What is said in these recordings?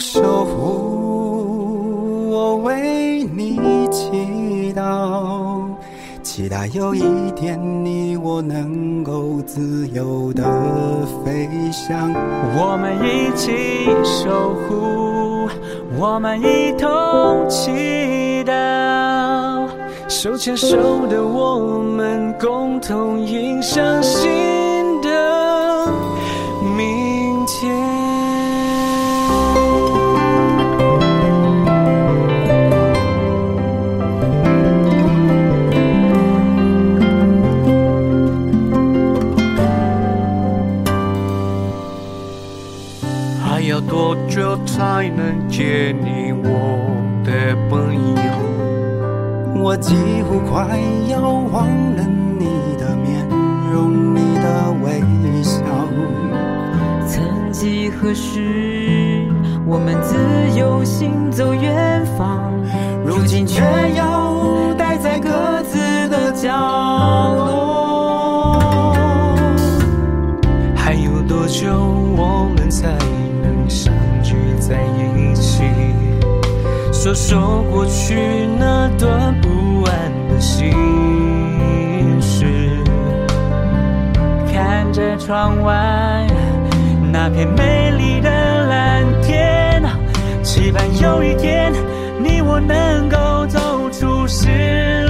守护，我为你祈祷，期待有一天你我能够自由的飞翔。我们一起守护，我们一同祈祷，手牵手的我们共同迎向新能见你我的朋友？我几乎快要忘了你的面容，你的微笑。曾几何时，我们自由行走远方，如今却要待在各自的角落。还有多久我们才？说说过去那段不安的心事，看着窗外那片美丽的蓝天，期盼有一天你我能够走出失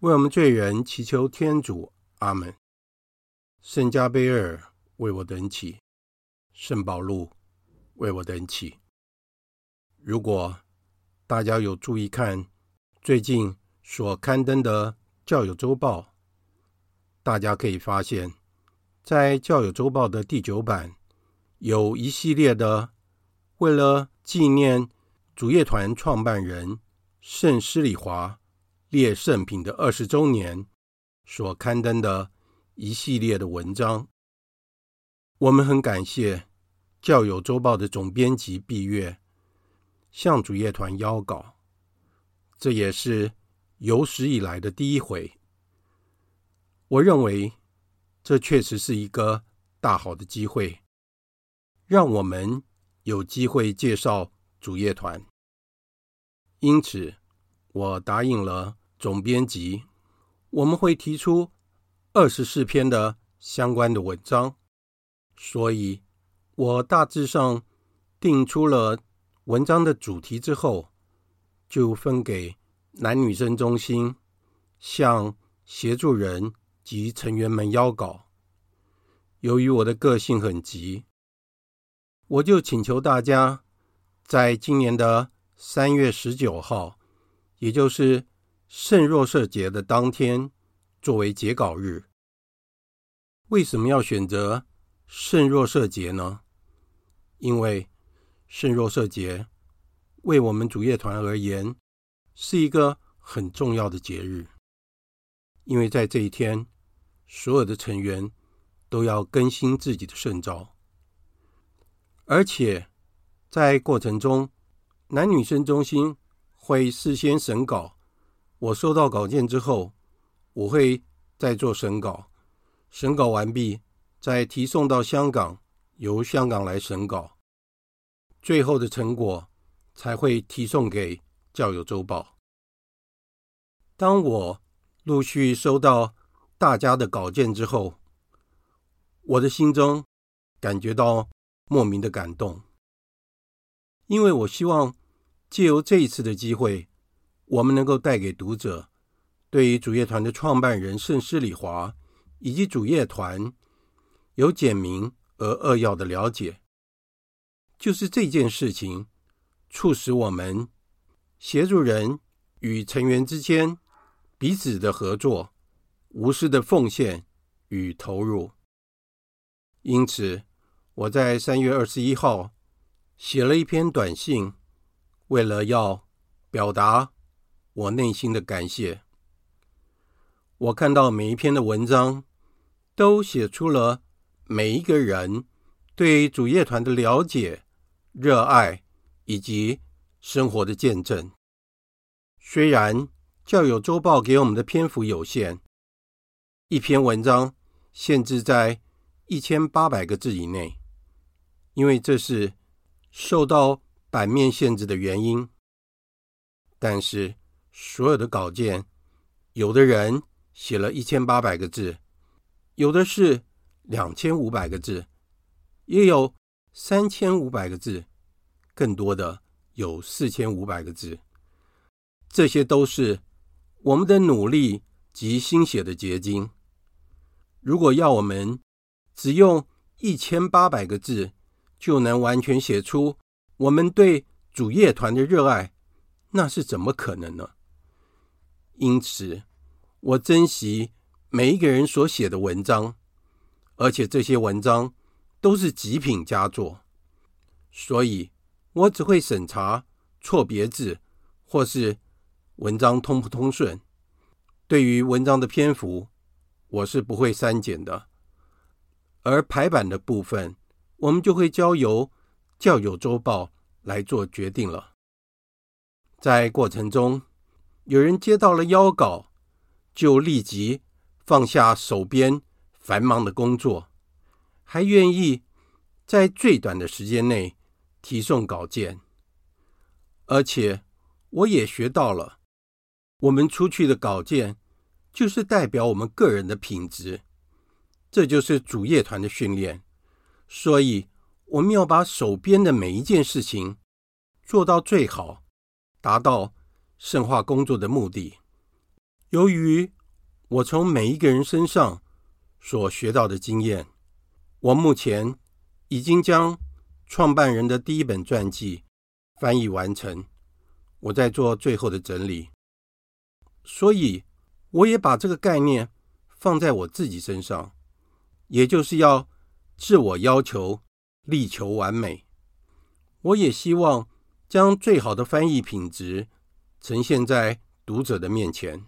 为我们罪人祈求天主。阿门。圣加贝尔为我等祈，圣保禄为我等祈。如果大家有注意看最近所刊登的《教友周报》，大家可以发现，在《教友周报》的第九版有一系列的为了纪念主业团创办人圣施礼华列圣品的二十周年所刊登的一系列的文章。我们很感谢《教友周报》的总编辑毕月向主业团邀稿，这也是有史以来的第一回。我认为这确实是一个大好的机会，让我们有机会介绍主业团。因此，我答应了总编辑，我们会提出二十四篇的相关的文章。所以，我大致上定出了。文章的主题之后，就分给男女生中心向协助人及成员们邀稿。由于我的个性很急，我就请求大家在今年的三月十九号，也就是圣若瑟节的当天，作为截稿日。为什么要选择圣若瑟节呢？因为圣若瑟节为我们主业团而言是一个很重要的节日，因为在这一天，所有的成员都要更新自己的圣召，而且在过程中，男女生中心会事先审稿。我收到稿件之后，我会再做审稿，审稿完毕再提送到香港，由香港来审稿。最后的成果才会提送给教友周报。当我陆续收到大家的稿件之后，我的心中感觉到莫名的感动，因为我希望借由这一次的机会，我们能够带给读者对于主业团的创办人盛世礼华以及主业团有简明而扼要的了解。就是这件事情，促使我们协助人与成员之间彼此的合作、无私的奉献与投入。因此，我在三月二十一号写了一篇短信，为了要表达我内心的感谢。我看到每一篇的文章都写出了每一个人对主业团的了解。热爱以及生活的见证。虽然教友周报给我们的篇幅有限，一篇文章限制在一千八百个字以内，因为这是受到版面限制的原因。但是所有的稿件，有的人写了一千八百个字，有的是两千五百个字，也有。三千五百个字，更多的有四千五百个字，这些都是我们的努力及心血的结晶。如果要我们只用一千八百个字就能完全写出我们对主业团的热爱，那是怎么可能呢？因此，我珍惜每一个人所写的文章，而且这些文章。都是极品佳作，所以我只会审查错别字或是文章通不通顺。对于文章的篇幅，我是不会删减的。而排版的部分，我们就会交由教友周报来做决定了。在过程中，有人接到了邀稿，就立即放下手边繁忙的工作。还愿意在最短的时间内提送稿件，而且我也学到了，我们出去的稿件就是代表我们个人的品质。这就是主业团的训练。所以，我们要把手边的每一件事情做到最好，达到圣化工作的目的。由于我从每一个人身上所学到的经验，我目前已经将创办人的第一本传记翻译完成，我在做最后的整理，所以我也把这个概念放在我自己身上，也就是要自我要求，力求完美。我也希望将最好的翻译品质呈现在读者的面前。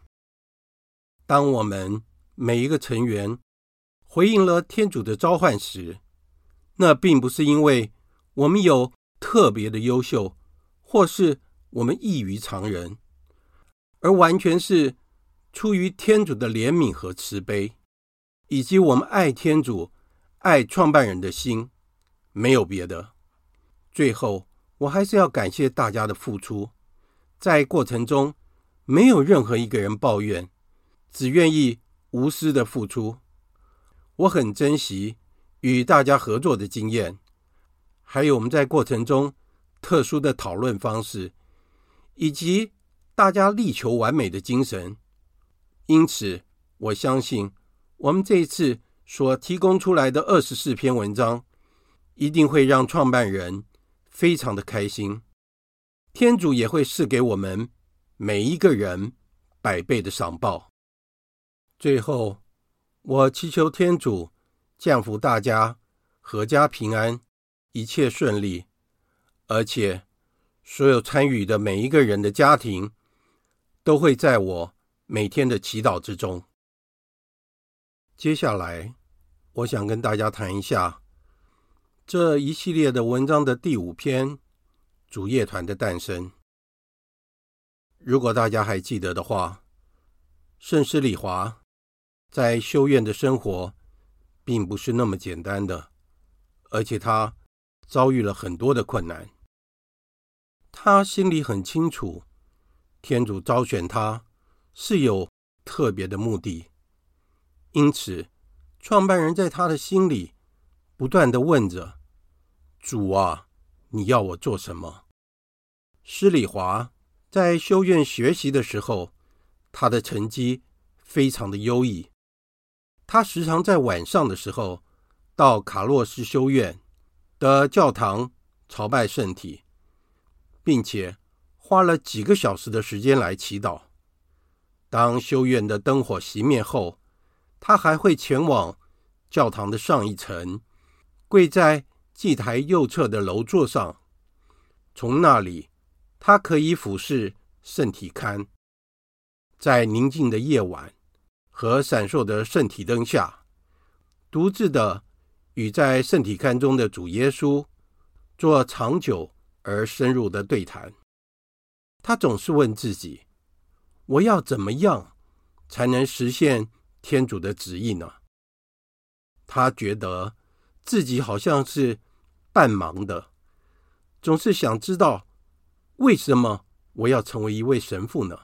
当我们每一个成员回应了天主的召唤时，那并不是因为我们有特别的优秀，或是我们异于常人，而完全是出于天主的怜悯和慈悲，以及我们爱天主、爱创办人的心，没有别的。最后，我还是要感谢大家的付出，在过程中没有任何一个人抱怨，只愿意无私的付出。我很珍惜与大家合作的经验，还有我们在过程中特殊的讨论方式，以及大家力求完美的精神。因此，我相信我们这一次所提供出来的二十四篇文章，一定会让创办人非常的开心。天主也会赐给我们每一个人百倍的赏报。最后。我祈求天主降福大家，阖家平安，一切顺利，而且所有参与的每一个人的家庭都会在我每天的祈祷之中。接下来，我想跟大家谈一下这一系列的文章的第五篇《主乐团的诞生》。如果大家还记得的话，圣施礼华。在修院的生活并不是那么简单的，而且他遭遇了很多的困难。他心里很清楚，天主召选他是有特别的目的，因此，创办人在他的心里不断的问着：“主啊，你要我做什么？”施礼华在修院学习的时候，他的成绩非常的优异。他时常在晚上的时候到卡洛斯修院的教堂朝拜圣体，并且花了几个小时的时间来祈祷。当修院的灯火熄灭后，他还会前往教堂的上一层，跪在祭台右侧的楼座上，从那里他可以俯视圣体龛。在宁静的夜晚，和闪烁的圣体灯下，独自的与在圣体龛中的主耶稣做长久而深入的对谈。他总是问自己：“我要怎么样才能实现天主的旨意呢？”他觉得自己好像是半盲的，总是想知道为什么我要成为一位神父呢？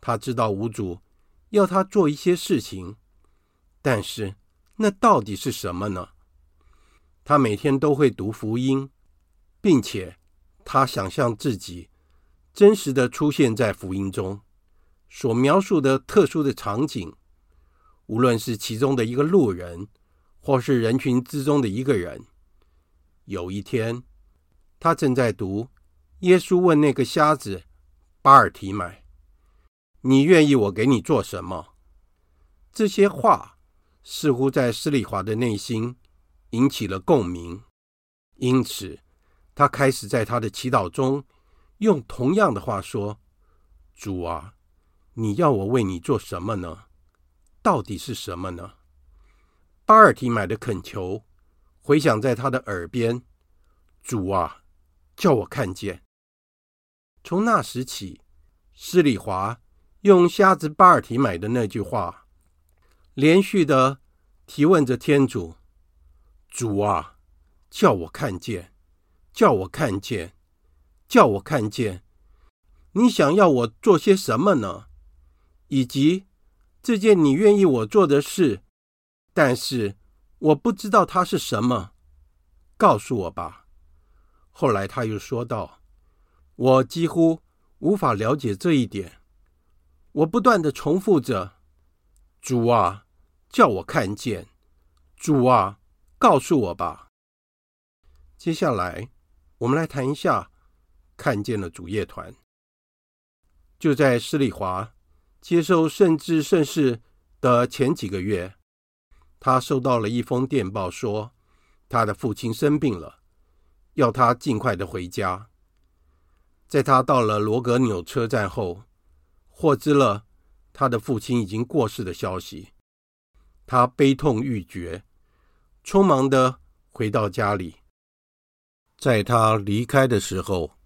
他知道无主。要他做一些事情，但是那到底是什么呢？他每天都会读福音，并且他想象自己真实的出现在福音中所描述的特殊的场景，无论是其中的一个路人，或是人群之中的一个人。有一天，他正在读耶稣问那个瞎子巴尔提买。你愿意我给你做什么？这些话似乎在施礼华的内心引起了共鸣，因此他开始在他的祈祷中用同样的话说：“主啊，你要我为你做什么呢？到底是什么呢？”巴尔提买的恳求回响在他的耳边：“主啊，叫我看见。”从那时起，施礼华。用瞎子巴尔提买的那句话，连续的提问着天主：“主啊，叫我看见，叫我看见，叫我看见，你想要我做些什么呢？以及这件你愿意我做的事，但是我不知道它是什么，告诉我吧。”后来他又说道：“我几乎无法了解这一点。我不断的重复着：‘主啊，叫我看见。’主啊，告诉我吧。”接下来，我们来谈一下看见了主乐团。就在施礼华接受圣至圣事的前几个月，他收到了一封电报，说他的父亲生病了，要他尽快的回家。在他到了罗格纽车站后，获知了他的父亲已经过世的消息，他悲痛欲绝，匆忙的回到家里。在他离开的时候，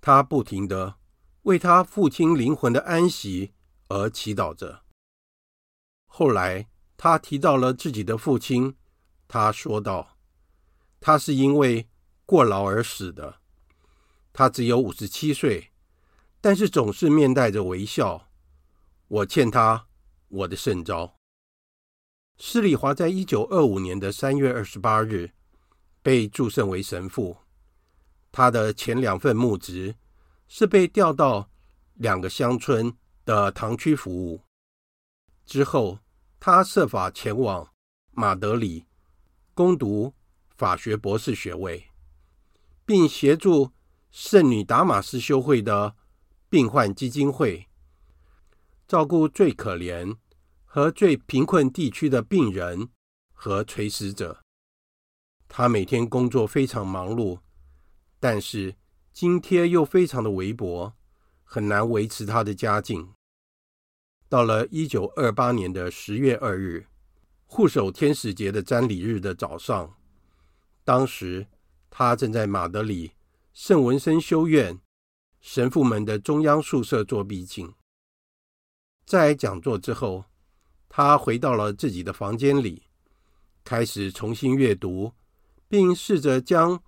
他不停的为他父亲灵魂的安息而祈祷着。后来，他提到了自己的父亲，他说道：“他是因为过劳而死的。他只有五十七岁，但是总是面带着微笑。我欠他我的圣召。”施礼华在一九二五年的三月二十八日。被祝圣为神父，他的前两份牧职是被调到两个乡村的堂区服务。之后，他设法前往马德里攻读法学博士学位，并协助圣女达玛斯修会的病患基金会，照顾最可怜和最贫困地区的病人和垂死者。他每天工作非常忙碌，但是津贴又非常的微薄，很难维持他的家境。到了一九二八年的十月二日，护守天使节的瞻礼日的早上，当时他正在马德里圣文森修院神父们的中央宿舍做毕竟。在讲座之后，他回到了自己的房间里，开始重新阅读。并试着将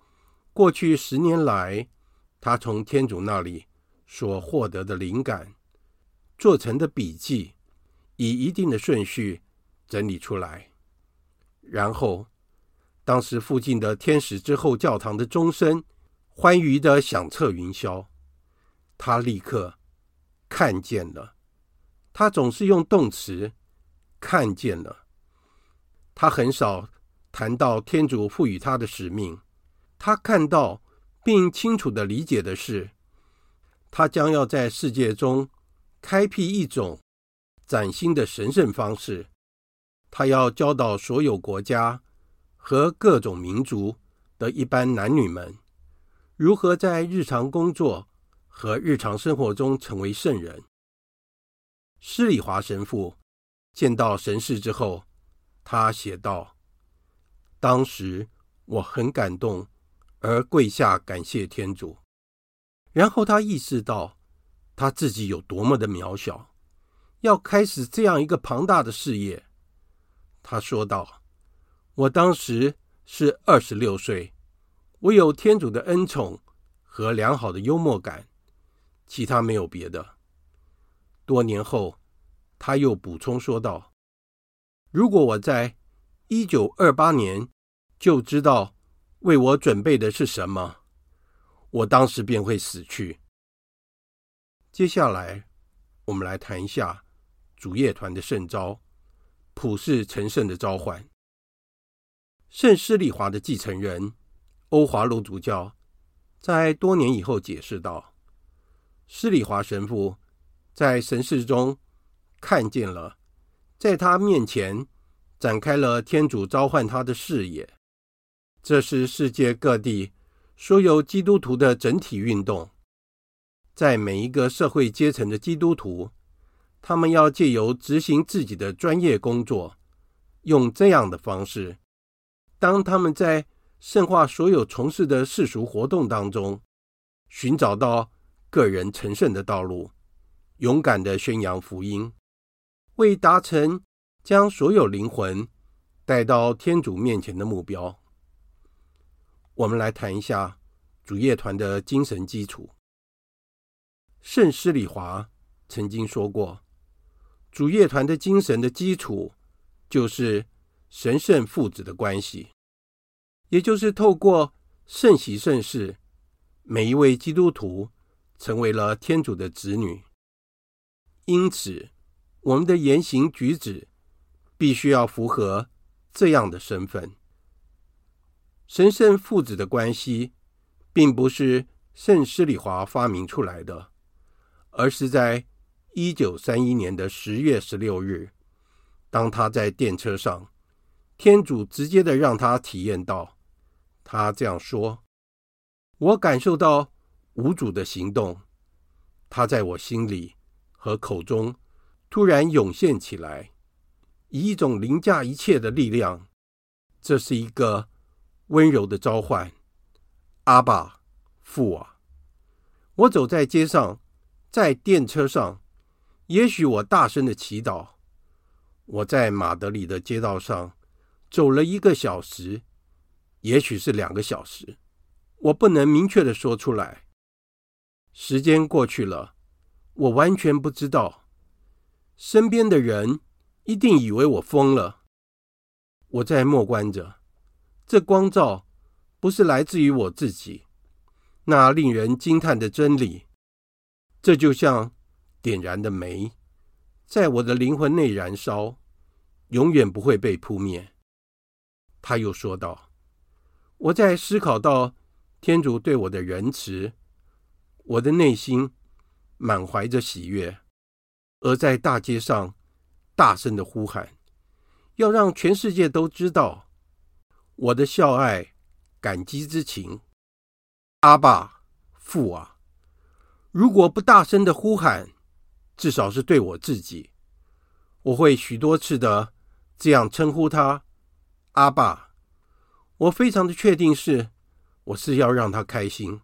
过去十年来他从天主那里所获得的灵感做成的笔记，以一定的顺序整理出来。然后，当时附近的天使之后教堂的钟声欢愉的响彻云霄，他立刻看见了。他总是用动词“看见了”，他很少。谈到天主赋予他的使命，他看到并清楚的理解的是，他将要在世界中开辟一种崭新的神圣方式。他要教导所有国家和各种民族的一般男女们，如何在日常工作和日常生活中成为圣人。施礼华神父见到神视之后，他写道。当时我很感动，而跪下感谢天主。然后他意识到他自己有多么的渺小，要开始这样一个庞大的事业。他说道：“我当时是二十六岁，我有天主的恩宠和良好的幽默感，其他没有别的。”多年后，他又补充说道：“如果我在……”一九二八年就知道为我准备的是什么，我当时便会死去。接下来，我们来谈一下主业团的圣召，普世成圣的召唤。圣施礼华的继承人欧华罗主教在多年以后解释道：“施里华神父在神视中看见了，在他面前。”展开了天主召唤他的视野，这是世界各地所有基督徒的整体运动。在每一个社会阶层的基督徒，他们要借由执行自己的专业工作，用这样的方式，当他们在圣化所有从事的世俗活动当中，寻找到个人成圣的道路，勇敢的宣扬福音，为达成。将所有灵魂带到天主面前的目标。我们来谈一下主业团的精神基础。圣施礼华曾经说过，主乐团的精神的基础就是神圣父子的关系，也就是透过圣喜圣事，每一位基督徒成为了天主的子女。因此，我们的言行举止必须要符合这样的身份。神圣父子的关系，并不是圣施礼华发明出来的，而是在一九三一年的十月十六日，当他在电车上，天主直接的让他体验到。他这样说：“我感受到无主的行动，他在我心里。”和口中突然涌现起来，以一种凌驾一切的力量。这是一个温柔的召唤，阿爸父啊！我走在街上，在电车上，也许我大声的祈祷。我在马德里的街道上走了一个小时，也许是两个小时，我不能明确的说出来。时间过去了。我完全不知道，身边的人一定以为我疯了。我在默观着，这光照不是来自于我自己，那令人惊叹的真理，这就像点燃的煤，在我的灵魂内燃烧，永远不会被扑灭。他又说道：“我在思考到天主对我的仁慈，我的内心。”满怀着喜悦，而在大街上大声的呼喊，要让全世界都知道我的孝爱、感激之情。阿爸父啊，如果不大声的呼喊，至少是对我自己，我会许多次的这样称呼他阿爸。我非常的确定是，我是要让他开心，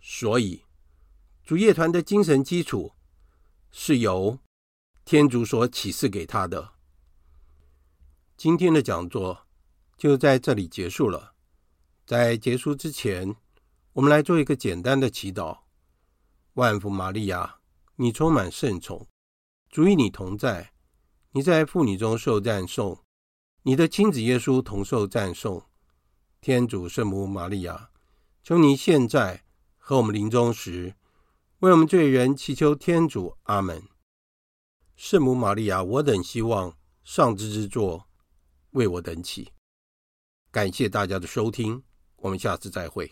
所以。主业团的精神基础是由天主所启示给他的。今天的讲座就在这里结束了。在结束之前，我们来做一个简单的祈祷：万福玛利亚，你充满圣宠，主与你同在，你在妇女中受赞颂，你的亲子耶稣同受赞颂。天主圣母玛利亚，求你现在和我们临终时。为我们罪人祈求天主，阿门。圣母玛利亚，我等希望上智之作为我等祈。感谢大家的收听，我们下次再会。